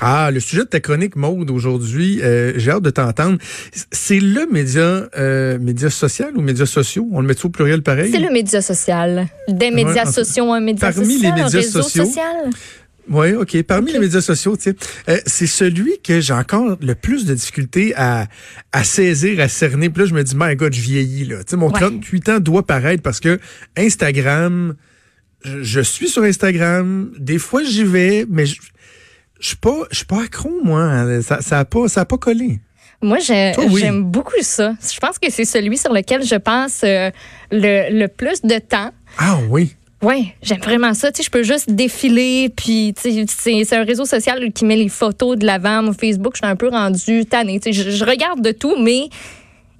Ah, le sujet de ta chronique mode aujourd'hui, euh, j'ai hâte de t'entendre. C'est le média, euh, média social ou médias sociaux? On le met au pluriel pareil? C'est le média social. Des médias sociaux, un média Parmi social, les médias un réseau sociaux, social? Oui, OK. Parmi les médias sociaux, tu sais, euh, c'est celui que j'ai encore le plus de difficulté à, à saisir, à cerner. Puis là, je me dis, my God, je vieillis, là. Tu sais, mon Ouais. 38 ans doit paraître parce que Instagram, je, je suis sur Instagram. Des fois, j'y vais, mais je, je suis pas, je suis pas accro, moi. Ça, ça a pas, ça a pas collé. Moi, oui. j'aime beaucoup ça. Je pense que c'est celui sur lequel je passe euh, le, le plus de temps. Ah oui. Oui, j'aime vraiment ça. Tu sais, je peux juste défiler, puis tu sais, c'est c'est un réseau social qui met les photos de l'avant. Mon Facebook, je suis un peu rendue tannée. Tu sais, je, je regarde de tout, mais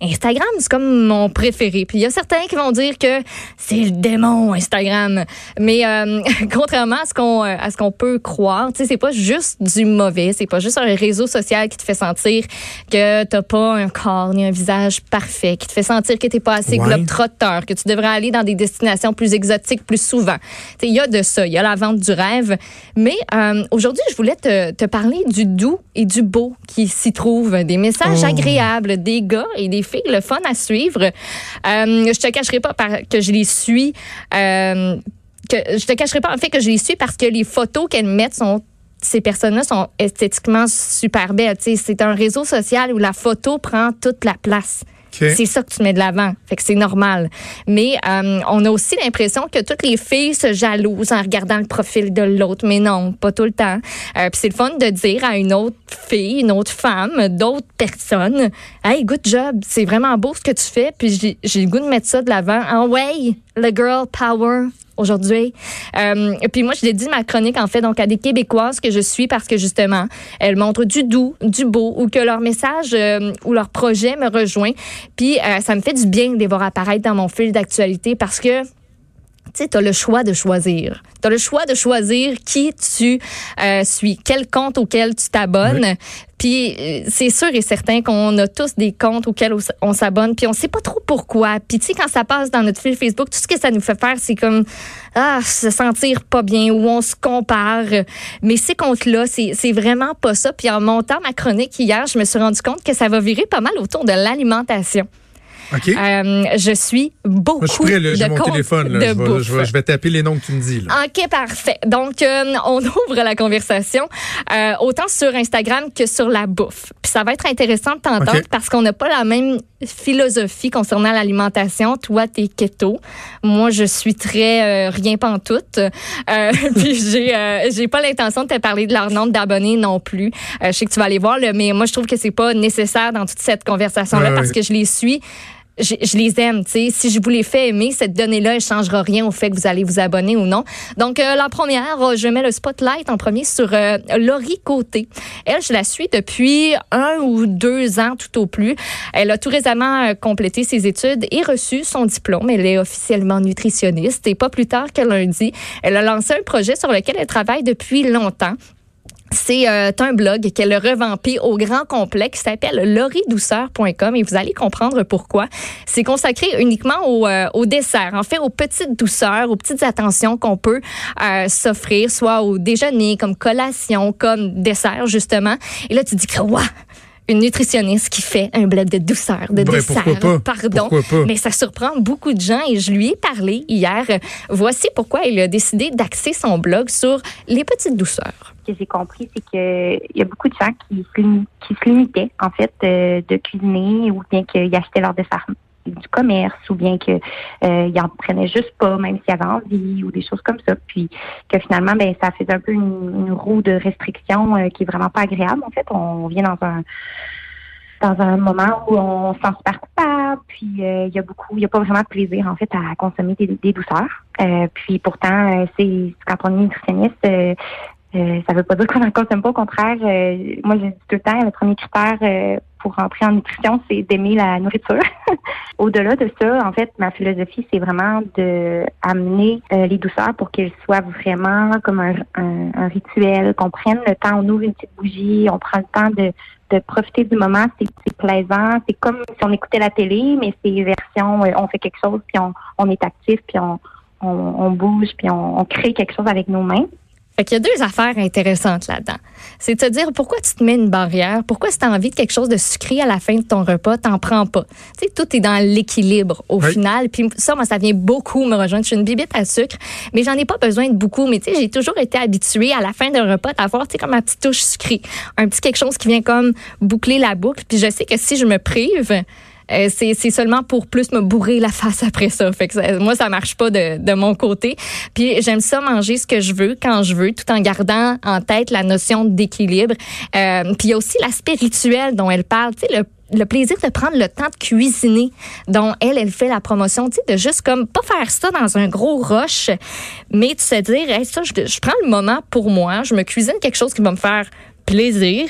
Instagram, c'est comme mon préféré. Puis il y a certains qui vont dire que c'est le démon Instagram, mais euh, contrairement à ce qu'on euh, à ce qu'on peut croire, tu sais, c'est pas juste du mauvais. C'est pas juste un réseau social qui te fait sentir que t'as pas un corps ni un visage parfait, qui te fait sentir que t'es pas assez Ouais. globe-trotteur, que tu devrais aller dans des destinations plus exotiques plus souvent. Tu sais, Il y a de ça, il y a la vente du rêve. Mais euh, aujourd'hui, je voulais te, te parler du doux et du beau qui s'y trouve, des messages Oh. agréables, des gars et des le fun à suivre. Euh, je te cacherai pas que je les suis. euh, je te cacherai pas en fait que je les suis parce que les photos qu'elles mettent sont ces personnes-là sont esthétiquement super belles. C'est un réseau social où la photo prend toute la place. C'est ça que tu mets de l'avant. Fait que c'est normal. Mais euh, on a aussi l'impression que toutes les filles se jalousent en regardant le profil de l'autre. Mais non, pas tout le temps. Euh, Puis c'est le fun de dire à une autre fille, une autre femme, d'autres personnes, Hey, good job. C'est vraiment beau ce que tu fais. Puis j'ai- j'ai le goût de mettre ça de l'avant. Ah ouais, le girl power aujourd'hui. Euh, puis moi, je dédie ma chronique, en fait, donc à des Québécoises que je suis parce que, justement, elles montrent du doux, du beau ou que leur message euh, ou leur projet me rejoint. Puis euh, ça me fait du bien de les voir apparaître dans mon fil d'actualité parce que tu sais, tu as le choix de choisir. Tu as le choix de choisir qui tu euh, suis, quel compte auquel tu t'abonnes. Puis euh, c'est sûr et certain qu'on a tous des comptes auxquels on s'abonne, puis on sait pas trop pourquoi. Puis tu sais, quand ça passe dans notre fil Facebook, tout ce que ça nous fait faire, c'est comme ah, se sentir pas bien ou on se compare. Mais ces comptes-là, c'est vraiment pas ça. Puis en montant ma chronique hier, je me suis rendu compte que ça va virer pas mal autour de l'alimentation. OK. Euh, je suis beaucoup Moi, je suis prêt, là. J'ai de mon téléphone, là. de Je vais, bouffe. je, vais, je vais taper les noms que tu me dis, là. OK, parfait. Donc, euh, on ouvre la conversation euh, autant sur Instagram que sur la bouffe. Puis ça va être intéressant de t'entendre parce qu'on n'a pas la même philosophie concernant l'alimentation. Toi, t'es keto. Moi, je suis très euh, rien pantoute. Euh, puis j'ai euh, j'ai pas l'intention de te parler de leur nombre d'abonnés non plus. Euh, je sais que tu vas aller voir, là, mais moi, je trouve que c'est pas nécessaire dans toute cette conversation-là parce que je les suis je, je les aime. tu sais. Si je vous les fais aimer, cette donnée-là, elle changera rien au fait que vous allez vous abonner ou non. Donc, euh, la première, euh, je mets le spotlight en premier sur euh, Laurie Côté. Elle, je la suis depuis un ou deux ans tout au plus. Elle a tout récemment euh, complété ses études et reçu son diplôme. Elle est officiellement nutritionniste et pas plus tard que lundi, elle a lancé un projet sur lequel elle travaille depuis longtemps. C'est euh, un blog qu'elle a revampé au grand complet qui s'appelle lauridouceur.com et vous allez comprendre pourquoi. C'est consacré uniquement au, euh, au dessert, en fait aux petites douceurs, aux petites attentions qu'on peut euh, s'offrir, soit au déjeuner, comme collation, comme dessert justement. Et là, tu dis que, une nutritionniste qui fait un blog de douceur, de Ben, dessert, pourquoi pas? pardon. Pourquoi pas? Mais ça surprend beaucoup de gens et je lui ai parlé hier. Voici pourquoi il a décidé d'axer son blog sur les petites douceurs. Ce que j'ai compris, c'est que il y a beaucoup de gens qui se, limitaient, en fait, euh, de cuisiner ou bien qu'ils achetaient leur dessert du commerce ou bien que euh, ils en prenaient juste pas, même s'il y avait envie ou des choses comme ça. Puis que finalement, ben ça fait un peu une, roue de restriction euh, qui est vraiment pas agréable. En fait, on vient dans un dans un moment où on se sent super puis euh, il y a beaucoup, il y a pas vraiment de plaisir en fait à consommer des, douceurs. Euh, puis pourtant, euh, c'est quand on est nutritionniste, euh, ça veut pas dire qu'on n'en consomme pas. Au contraire, euh, moi je dis tout le temps, le premier critère euh, pour rentrer en nutrition, c'est d'aimer la nourriture. Au-delà de ça, en fait, ma philosophie, c'est vraiment de amener euh, les douceurs pour qu'elles soient vraiment comme un, un, un rituel, qu'on prenne le temps, on ouvre une petite bougie, on prend le temps de, de profiter du moment, c'est plaisant. C'est comme si on écoutait la télé, mais c'est version, euh, on fait quelque chose, puis on, on est actif, puis on, on, on bouge, puis on crée quelque chose avec nos mains. Fait qu'il y a deux affaires intéressantes là-dedans. C'est de te dire pourquoi tu te mets une barrière, pourquoi si tu as envie de quelque chose de sucré à la fin de ton repas, t'en prends pas? Tu sais, tout est dans l'équilibre au final. Puis ça, moi, ça vient beaucoup me rejoindre. Je suis une bibite à sucre, mais j'en ai pas besoin de beaucoup. Mais tu sais, j'ai toujours été habituée à la fin d'un repas d'avoir, tu sais, comme ma petite touche sucrée. Un petit quelque chose qui vient comme boucler la boucle. Puis je sais que si je me prive, euh, c'est seulement pour plus me bourrer la face après ça. Fait que moi, ça marche pas de, de mon côté. Puis j'aime ça manger ce que je veux quand je veux, tout en gardant en tête la notion d'équilibre. Euh, puis il y a aussi l'aspect rituel dont elle parle. Tu sais, le plaisir de prendre le temps de cuisiner dont elle, elle fait la promotion, tu sais, de juste comme pas faire ça dans un gros rush, mais de se dire, ça, je, je prends le moment pour moi, je me cuisine quelque chose qui va me faire plaisir.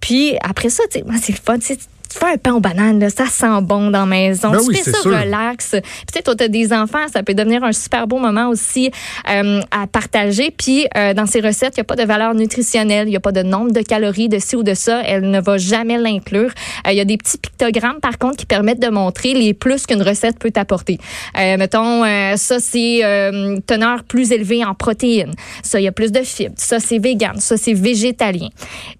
Puis après ça, tu sais, c'est le fun, tu sais, tu fais un pain aux bananes, là, ça sent bon dans la maison. Ben tu oui, fais ça sûr. relax. Puis tu sais, toi, t'as des enfants, ça peut devenir un super beau moment aussi euh, à partager. Puis euh, dans ces recettes, il n'y a pas de valeur nutritionnelle, il n'y a pas de nombre de calories de ci ou de ça. Elle ne va jamais l'inclure. Euh, Il y a des petits pictogrammes, par contre, qui permettent de montrer les plus qu'une recette peut apporter. Euh, mettons, euh, ça, c'est euh, teneur plus élevée en protéines. Ça, il y a plus de fibres. Ça, c'est vegan. Ça, c'est végétalien.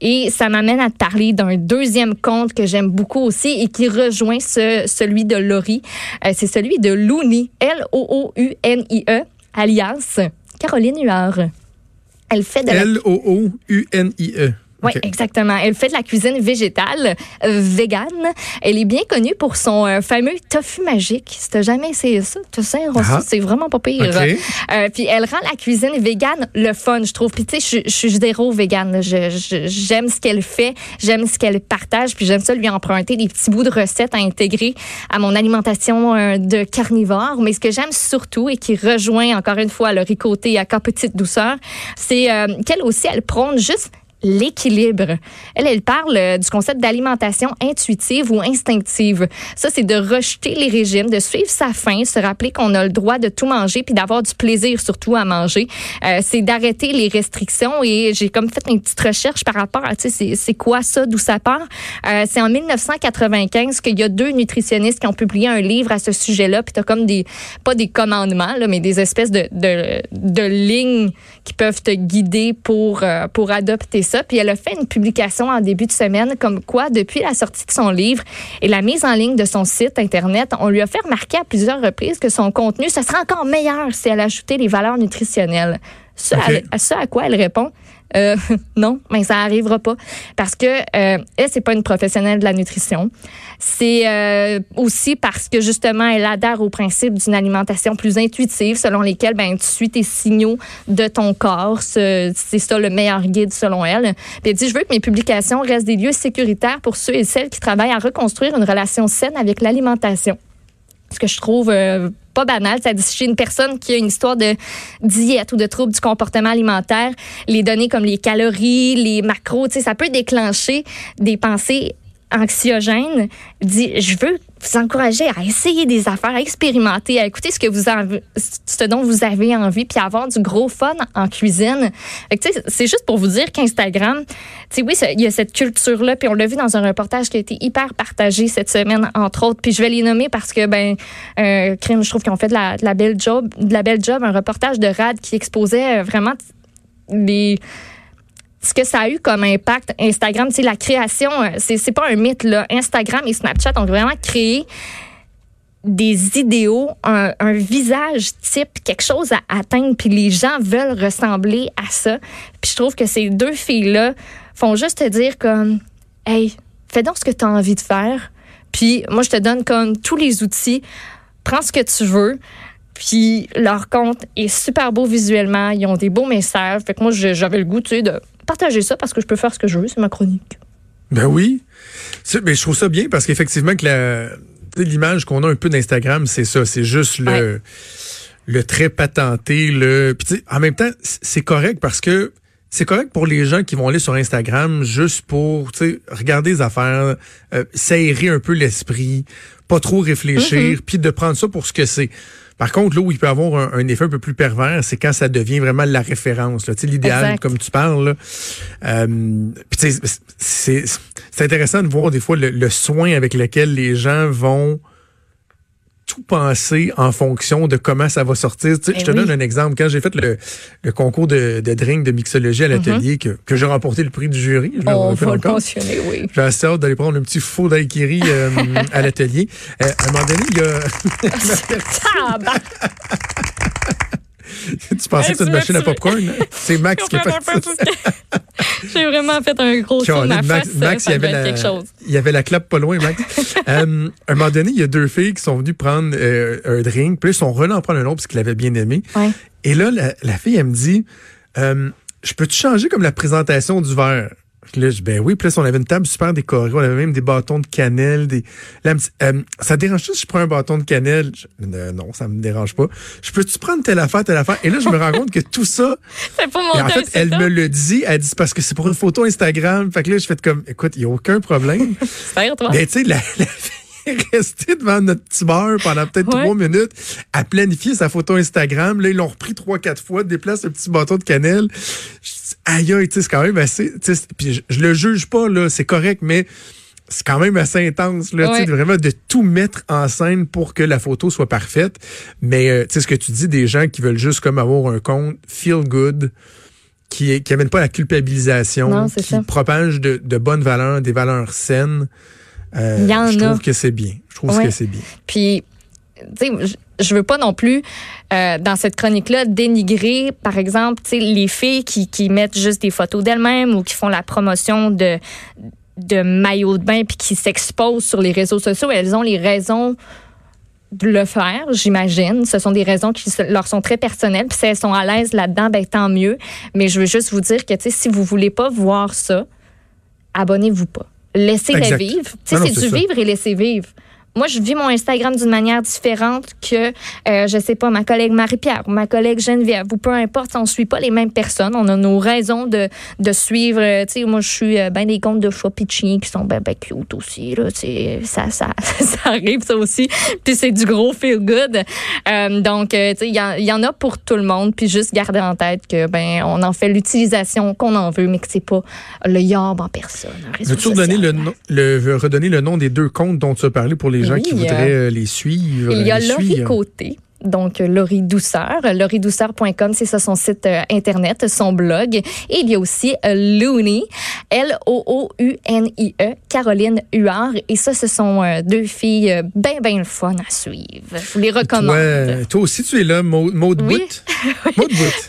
Et ça m'amène à te parler d'un deuxième compte que j'aime beaucoup aussi et qui rejoint ce, celui de Laurie. Euh, c'est celui de Louni, L-O-O-U-N-I-E, alias Caroline Huard. Elle fait de la L-O-O-U-N-I-E. Oui, exactement. Elle fait de la cuisine végétale, euh, végane. Elle est bien connue pour son euh, fameux tofu magique. Si t'as jamais essayé ça, tu sais, Ah. c'est vraiment pas pire. OK. Euh, puis elle rend la cuisine végane le fun, je trouve. Puis tu sais, je- suis zéro végane. là. Je- je- J'aime ce qu'elle fait, j'aime ce qu'elle partage, puis j'aime ça lui emprunter des petits bouts de recettes à intégrer à mon alimentation euh, de carnivore. Mais ce que j'aime surtout et qui rejoint encore une fois le ricoté à petite douceur, c'est euh, qu'elle aussi, elle prône juste l'équilibre. Elle, elle parle euh, du concept d'alimentation intuitive ou instinctive. Ça, c'est de rejeter les régimes, de suivre sa faim, se rappeler qu'on a le droit de tout manger puis d'avoir du plaisir surtout à manger. Euh, c'est d'arrêter les restrictions et j'ai comme fait une petite recherche par rapport à, tu sais, c'est- quoi ça, d'où ça part? Euh, c'est en 1995 qu'il y a deux nutritionnistes qui ont publié un livre à ce sujet-là puis t'as comme des, pas des commandements, là, mais des espèces de, de, de lignes qui peuvent te guider pour, pour adopter. Puis elle a fait une publication en début de semaine comme quoi, depuis la sortie de son livre et la mise en ligne de son site Internet, on lui a fait remarquer à plusieurs reprises que son contenu, ce serait encore meilleur si elle ajoutait les valeurs nutritionnelles. Ce, à ce à quoi elle répond, euh, non, mais ça arrivera pas parce que euh, elle c'est pas une professionnelle de la nutrition. C'est euh, aussi parce que justement elle adhère au principe d'une alimentation plus intuitive selon lesquelles ben tu suis tes signaux de ton corps, Ce- c'est ça le meilleur guide selon elle. Puis elle dit je veux que mes publications restent des lieux sécuritaires pour ceux et celles qui travaillent à reconstruire une relation saine avec l'alimentation ce que je trouve euh, pas banal. Ça dit chez une personne qui a une histoire de diète ou de trouble du comportement alimentaire, les données comme les calories, les macros, ça peut déclencher des pensées anxiogènes. Dit, je veux vous encourager à essayer des affaires, à expérimenter, à écouter ce que vous dont vous avez envie, puis à avoir du gros fun en cuisine. C'est juste pour vous dire qu'Instagram, oui, il y a cette culture-là, puis on l'a vu dans un reportage qui a été hyper partagé cette semaine, entre autres. Puis je vais les nommer parce que, ben, euh, crime, je trouve qu'ils ont fait de la, de la belle job, de la belle job, un reportage de Rad qui exposait euh, vraiment les ce que ça a eu comme impact Instagram, sais, la création, euh, c'est c'est pas un mythe là. Instagram et Snapchat ont vraiment créé des idéaux, un, un visage type, quelque chose à atteindre, puis les gens veulent ressembler à ça. Puis je trouve que ces deux filles-là font juste te dire comme, hey, fais donc ce que tu as envie de faire. Puis moi, je te donne comme tous les outils. Prends ce que tu veux. Puis leur compte est super beau visuellement. Ils ont des beaux messages. Fait que moi, j'avais le goût, tu sais, de partager ça parce que je peux faire ce que je veux. C'est ma chronique. Ben oui. Mais je trouve ça bien parce qu'effectivement que l'image qu'on a un peu d'Instagram, c'est ça, c'est juste le le trait patenté, le puis en même temps, c'est correct parce que c'est correct pour les gens qui vont aller sur Instagram juste pour regarder les affaires, euh, s'aérer un peu l'esprit, pas trop réfléchir, puis de prendre ça pour ce que c'est. Par contre, là où il peut avoir un, un effet un peu plus pervers, c'est quand ça devient vraiment la référence. là. Tu sais, L'idéal, comme tu parles. Euh, puis tu sais, c'est c'est intéressant de voir des fois le, le soin avec lequel les gens vont penser en fonction de comment ça va sortir. Tu sais, Eh je te oui. donne un exemple. Quand j'ai fait le, le concours de, de drink de mixologie à l'atelier, que, que j'ai remporté le prix du jury, je. On va le mentionner, oui. J'ai assez hâte d'aller prendre un petit faux daiquiri euh, à l'atelier. Euh, à un moment donné, il y a... Tu pensais Hey, que c'était une machine à popcorn? hein? C'est Max qui tout ce que- J'ai vraiment fait un gros saut de ma Max, face. Max, ça il, y avait la, quelque chose. Il y avait la clap pas loin, Max. Euh, à un moment donné, il y a deux filles qui sont venues prendre euh, un drink, puis sont revenus en prendre un autre parce qu'ils l'avaient bien aimé. Ouais. Et là, la, la fille, elle me dit, euh, je peux-tu changer comme la présentation du verre? Là, je ben oui, puis là, on avait une table super décorée, on avait même des bâtons de cannelle, des. Là, euh, ça te dérange-tu si je prends un bâton de cannelle? Je- Euh, non, ça me dérange pas. Je peux-tu prendre telle affaire, telle affaire? Et là, je me rends compte que tout ça, C'est mon en fait, elle me le dit, elle dit parce que c'est pour une photo Instagram. Fait que là, je fais comme, écoute, il n'y a aucun problème. Toi. Mais tu sais, la, la restée devant notre petit bar pendant peut-être trois minutes à planifier sa photo Instagram. Là, ils l'ont repris trois, quatre fois, déplace le petit bâton de cannelle. Je dis, aïe, aïe, tu sais, c'est quand même assez. Puis je, je le juge pas, là, c'est correct, mais c'est quand même assez intense, là, Ouais. vraiment de tout mettre en scène pour que la photo soit parfaite. Mais euh, tu sais, ce que tu dis des gens qui veulent juste comme avoir un compte feel good qui est- qui amène pas la culpabilisation, Non, qui ça. propage de, de bonnes valeurs, des valeurs saines. Euh, Il y en je a. trouve que c'est bien. Je trouve Ouais. que c'est bien. Puis, tu sais, je- veux pas non plus, euh, dans cette chronique-là, dénigrer, par exemple, tu sais, les filles qui, qui mettent juste des photos d'elles-mêmes ou qui font la promotion de, de maillots de bain puis qui s'exposent sur les réseaux sociaux. Elles ont les raisons de le faire, j'imagine. Ce sont des raisons qui leur sont très personnelles. Puis si elles sont à l'aise là-dedans, ben tant mieux. Mais je veux juste vous dire que, tu sais, si vous voulez pas voir ça, abonnez-vous pas. Laissez-les Exact. vivre. Tu sais, c'est c'est du ça. vivre et laisser vivre. Moi, je vis mon Instagram d'une manière différente que, euh, je sais pas, ma collègue Marie-Pierre ou ma collègue Geneviève ou peu importe. On suit pas les mêmes personnes. On a nos raisons de, de suivre. euh, Tu sais, moi, je suis euh, ben des comptes de chiens qui sont ben, ben cute aussi. Là, ça, ça, ça arrive, ça aussi. Puis c'est du gros feel good. Euh, donc, tu sais, il y, y en a pour tout le monde. Puis juste garder en tête que, ben, on en fait l'utilisation qu'on en veut, mais que c'est pas le yard en personne. Veux-tu redonner le, le, redonner le nom des deux comptes dont tu as parlé pour les gens Oui, qui euh, voudraient euh, les suivre? Il y a les Laurie suivre? Côté. Donc, euh, Laurie Douceur. laurie-douceur.com, c'est ça son site euh, Internet, son blog. Et il y a aussi euh, Looney, L-O-O-U-N-I-E, Caroline Huard. Et ça, ce sont euh, deux filles euh, bien, bien le fun à suivre. Je vous les recommande. Toi, toi aussi, tu es là, Maud, Maud Oui.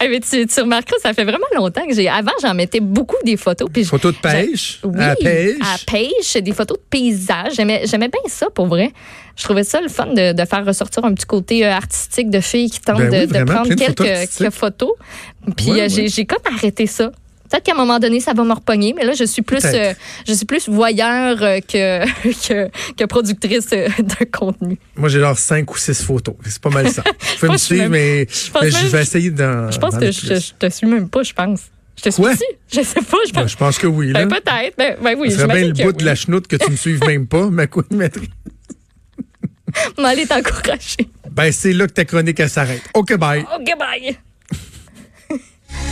Eh, mais tu, tu remarqueras, ça fait vraiment longtemps que j'ai. Avant, j'en mettais beaucoup des photos. Puis je- Photo de pêche? Oui, à pêche? à pêche, des photos de paysages. J'aimais, j'aimais bien ça, pour vrai. Je trouvais ça le fun de, de faire ressortir un petit côté euh, artistique de filles qui tentent Ben oui, de, prendre photos quelques, photos. Puis Ouais, euh, j'ai, j'ai comme arrêté ça. Peut-être qu'à un moment donné, ça va me repogner, mais là, je suis plus, euh, je suis plus voyeur euh, que, que, que productrice euh, de contenu. Moi, j'ai genre cinq ou six photos. C'est pas mal ça. Je peux me suivre, mais je mais vais essayer d'en. Je pense que je, te suis même pas, je pense. Je te suis Quoi? Je sais pas, je Ben, pense. je pense que oui. Là. Ben, peut-être. Ben, ben oui, Ce serait bien le bout de la chenoute que tu me suives même pas, ma co-animatrice. aller t'encourager. Ben, c'est là que ta chronique, s'arrête. OK, bye. OK, bye.